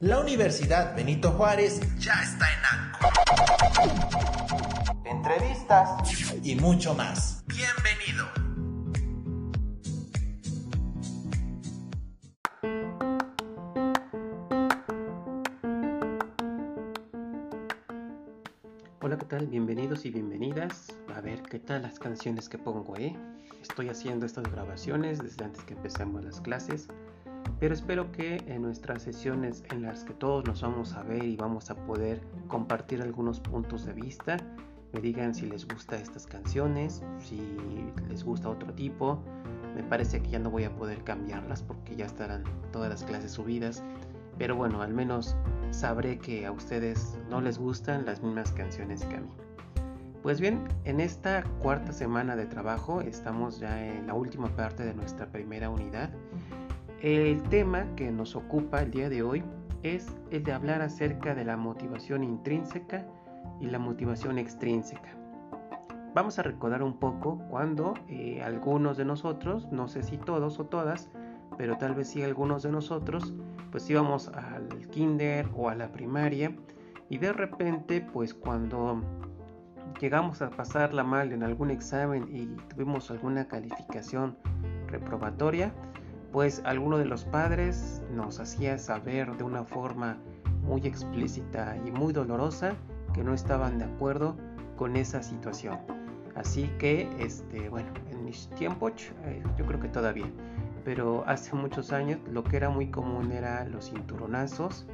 La Universidad Benito Juárez ya está en ANCO. Entrevistas y mucho más. Bienvenido. Hola, ¿qué tal? Bienvenidos y bienvenidas. A ver qué tal las canciones que pongo, ¿eh? Estoy haciendo estas grabaciones desde antes que empecemos las clases pero espero que en nuestras sesiones en las que todos nos vamos a ver y vamos a poder compartir algunos puntos de vista, me digan si les gusta estas canciones, si les gusta otro tipo. Me parece que ya no voy a poder cambiarlas porque ya estarán todas las clases subidas. Pero bueno, al menos sabré que a ustedes no les gustan las mismas canciones que a mí. Pues bien, en esta cuarta semana de trabajo estamos ya en la última parte de nuestra primera unidad el tema que nos ocupa el día de hoy es el de hablar acerca de la motivación intrínseca y la motivación extrínseca. Vamos a recordar un poco cuando eh, algunos de nosotros, no sé si todos o todas, pero tal vez sí algunos de nosotros, pues íbamos al kinder o a la primaria y de repente pues cuando llegamos a pasarla mal en algún examen y tuvimos alguna calificación reprobatoria, pues alguno de los padres nos hacía saber de una forma muy explícita y muy dolorosa que no estaban de acuerdo con esa situación. Así que, este, bueno, en mis tiempos, eh, yo creo que todavía, pero hace muchos años lo que era muy común era los cinturonazos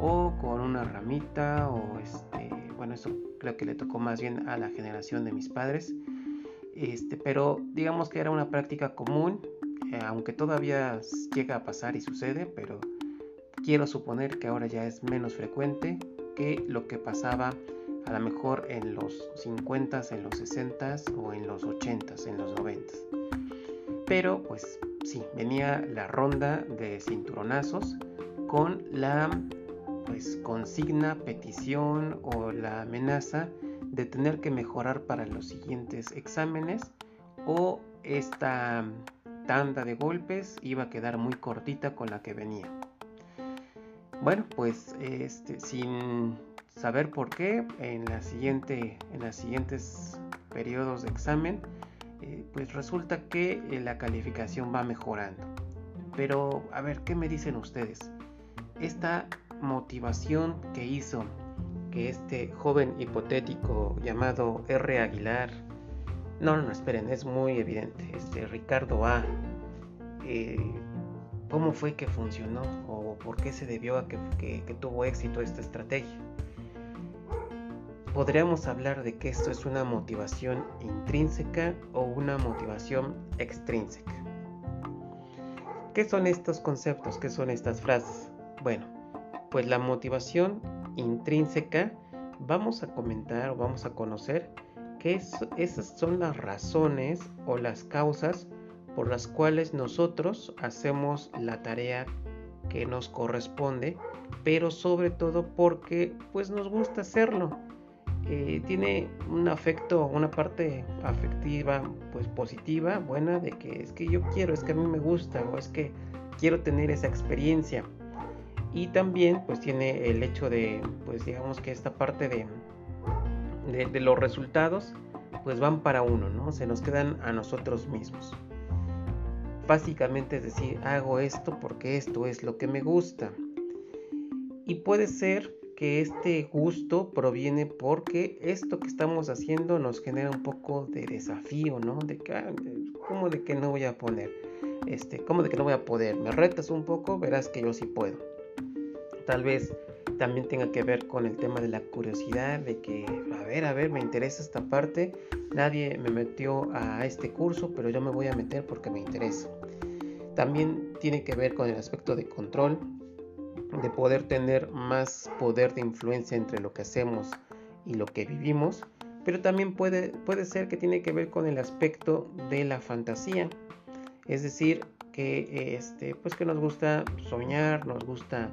o con una ramita o este, bueno, eso creo que le tocó más bien a la generación de mis padres. Este, pero digamos que era una práctica común eh, aunque todavía llega a pasar y sucede, pero quiero suponer que ahora ya es menos frecuente que lo que pasaba a lo mejor en los 50, en los 60 o en los 80, en los 90. Pero pues sí, venía la ronda de cinturonazos con la pues consigna, petición o la amenaza de tener que mejorar para los siguientes exámenes o esta tanda de golpes iba a quedar muy cortita con la que venía. Bueno, pues este, sin saber por qué, en, la siguiente, en los siguientes periodos de examen, eh, pues resulta que eh, la calificación va mejorando. Pero, a ver, ¿qué me dicen ustedes? Esta motivación que hizo que este joven hipotético llamado R. Aguilar no, no, esperen, es muy evidente. Este Ricardo A. Eh, ¿Cómo fue que funcionó? ¿O por qué se debió a que, que tuvo éxito esta estrategia? Podríamos hablar de que esto es una motivación intrínseca o una motivación extrínseca. ¿Qué son estos conceptos? ¿Qué son estas frases? Bueno, pues la motivación intrínseca vamos a comentar o vamos a conocer que esas son las razones o las causas por las cuales nosotros hacemos la tarea que nos corresponde, pero sobre todo porque pues nos gusta hacerlo. Eh, tiene un afecto, una parte afectiva pues positiva, buena, de que es que yo quiero, es que a mí me gusta o es que quiero tener esa experiencia. Y también pues tiene el hecho de pues digamos que esta parte de de, los resultados, pues van para uno, ¿no? Se nos quedan a nosotros mismos. Básicamente es decir, hago esto porque esto es lo que me gusta. Y puede ser que este gusto proviene porque esto que estamos haciendo nos genera un poco de desafío, ¿no? De que, ah, ¿cómo de que no voy a poner? Este, ¿cómo de que no voy a poder? Me retas un poco, verás que yo sí puedo. Tal vez también tenga que ver con el tema de la curiosidad, de que, a ver, a ver, me interesa esta parte, nadie me metió a este curso, pero yo me voy a meter porque me interesa. También tiene que ver con el aspecto de control, de poder tener más poder de influencia entre lo que hacemos y lo que vivimos, pero también puede, puede ser que tiene que ver con el aspecto de la fantasía, es decir, que, este, pues que nos gusta soñar, nos gusta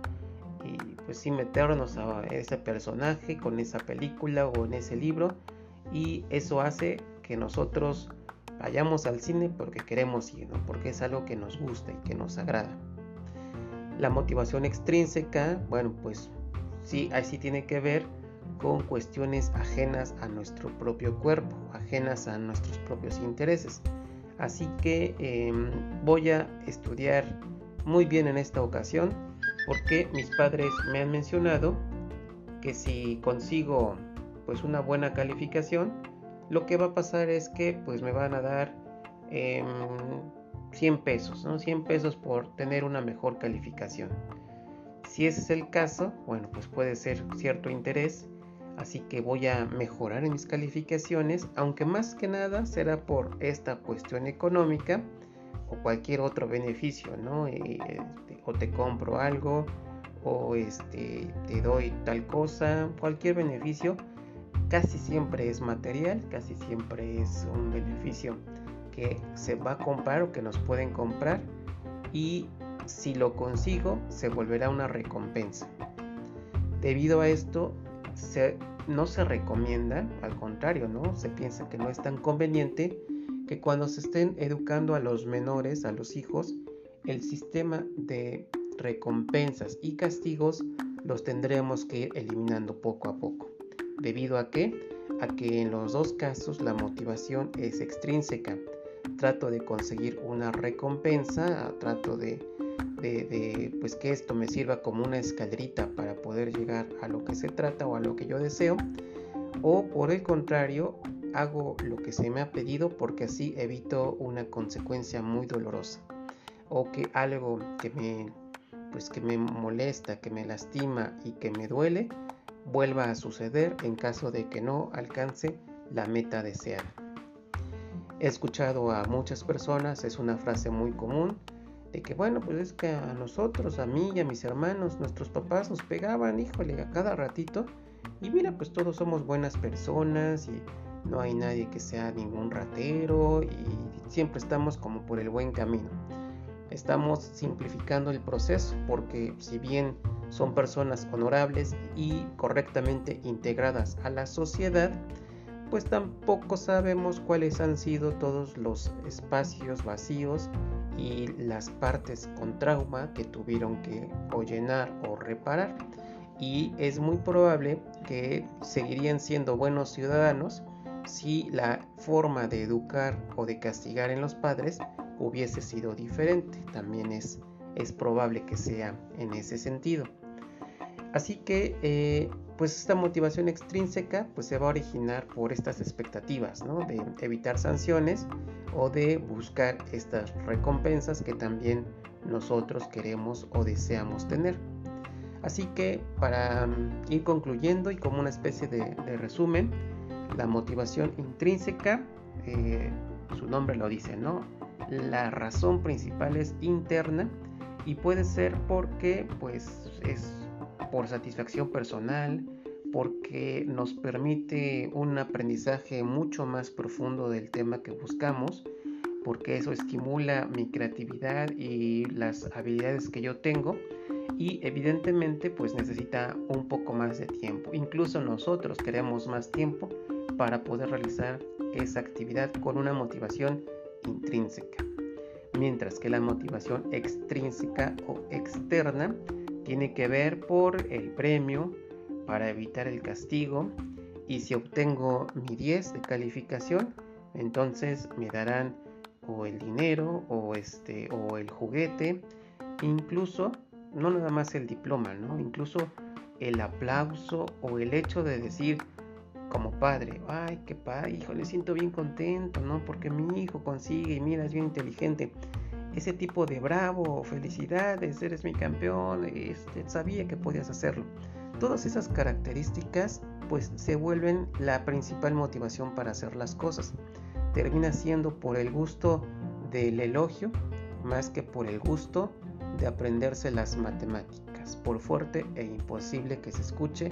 pues sí meternos a ese personaje con esa película o en ese libro y eso hace que nosotros vayamos al cine porque queremos ir, porque es algo que nos gusta y que nos agrada. La motivación extrínseca, bueno, pues sí, ahí sí tiene que ver con cuestiones ajenas a nuestro propio cuerpo, ajenas a nuestros propios intereses. Así que em, voy a estudiar muy bien en esta ocasión porque mis padres me han mencionado que si consigo pues una buena calificación, lo que va a pasar es que pues me van a dar 100 em, pesos, ¿no? 100 pesos por tener una mejor calificación. Si ese es el caso, bueno, pues puede ser cierto interés, así que voy a mejorar en mis calificaciones, aunque más que nada será por esta cuestión económica o cualquier otro beneficio, ¿no? Este, o te compro algo, o este, te doy tal cosa, cualquier beneficio, casi siempre es material, casi siempre es un beneficio que se va a comprar o que nos pueden comprar y si lo consigo se volverá una recompensa. Debido a esto no se recomienda, al contrario, ¿no? Se piensa que no es tan conveniente que cuando se estén educando a los menores, a los hijos, el sistema de recompensas y castigos los tendremos que ir eliminando poco a poco. ¿Debido a qué? A que en los dos casos la motivación es extrínseca trato de conseguir una recompensa, trato de, pues que esto me sirva como una escalerita para poder llegar a lo que se trata o a lo que yo deseo, o por el contrario, hago lo que se me ha pedido porque así evito una consecuencia muy dolorosa o que algo que me pues que me molesta, que me lastima y que me duele vuelva a suceder en caso de que no alcance la meta deseada. He escuchado a muchas personas, es una frase muy común, de que bueno, pues es que a nosotros, a mí y a mis hermanos, nuestros papás nos pegaban, híjole, a cada ratito. Y mira, pues todos somos buenas personas y no hay nadie que sea ningún ratero y siempre estamos como por el buen camino. Estamos simplificando el proceso porque si bien son personas honorables y correctamente integradas a la sociedad, pues tampoco sabemos cuáles han sido todos los espacios vacíos y las partes con trauma que tuvieron que o llenar o reparar. Y es muy probable que seguirían siendo buenos ciudadanos si la forma de educar o de castigar en los padres hubiese sido diferente. También es, es probable que sea en ese sentido. Así que eh, pues esta motivación extrínseca pues se va a originar por estas expectativas, ¿no? De evitar sanciones o de buscar estas recompensas que también nosotros queremos o deseamos tener. Así que para mm, ir concluyendo y como una especie de, resumen, la motivación intrínseca, eh, su nombre lo dice, ¿no? La razón principal es interna y puede ser porque pues es por satisfacción personal, porque nos permite un aprendizaje mucho más profundo del tema que buscamos, porque eso estimula mi creatividad y las habilidades que yo tengo y evidentemente pues necesita un poco más de tiempo. Incluso nosotros queremos más tiempo para poder realizar esa actividad con una motivación intrínseca. Mientras que la motivación extrínseca o externa tiene que ver por el premio para evitar el castigo y si obtengo mi 10 de calificación entonces me darán o el dinero o este o el juguete incluso no nada más el diploma no incluso el aplauso o el hecho de decir como padre ay qué padre hijo le siento bien contento no porque mi hijo consigue y mira es bien inteligente ese tipo de bravo, felicidades, eres mi campeón, este, sabía que podías hacerlo. Todas esas características pues se vuelven la principal motivación para hacer las cosas. Termina siendo por el gusto del elogio más que por el gusto de aprenderse las matemáticas, por fuerte e imposible que se escuche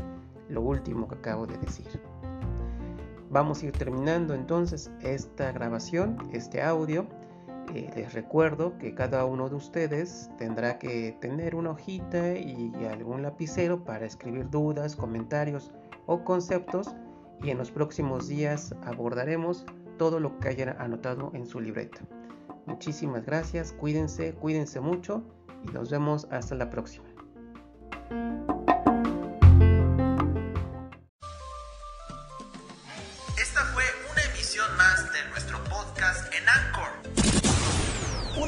lo último que acabo de decir. Vamos a ir terminando entonces esta grabación, este audio eh, les recuerdo que cada uno de ustedes tendrá que tener una hojita y algún lapicero para escribir dudas, comentarios o conceptos y en los próximos días abordaremos todo lo que hayan anotado en su libreta. Muchísimas gracias, cuídense, cuídense mucho y nos vemos hasta la próxima.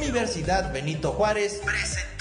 Universidad Benito Juárez presentó.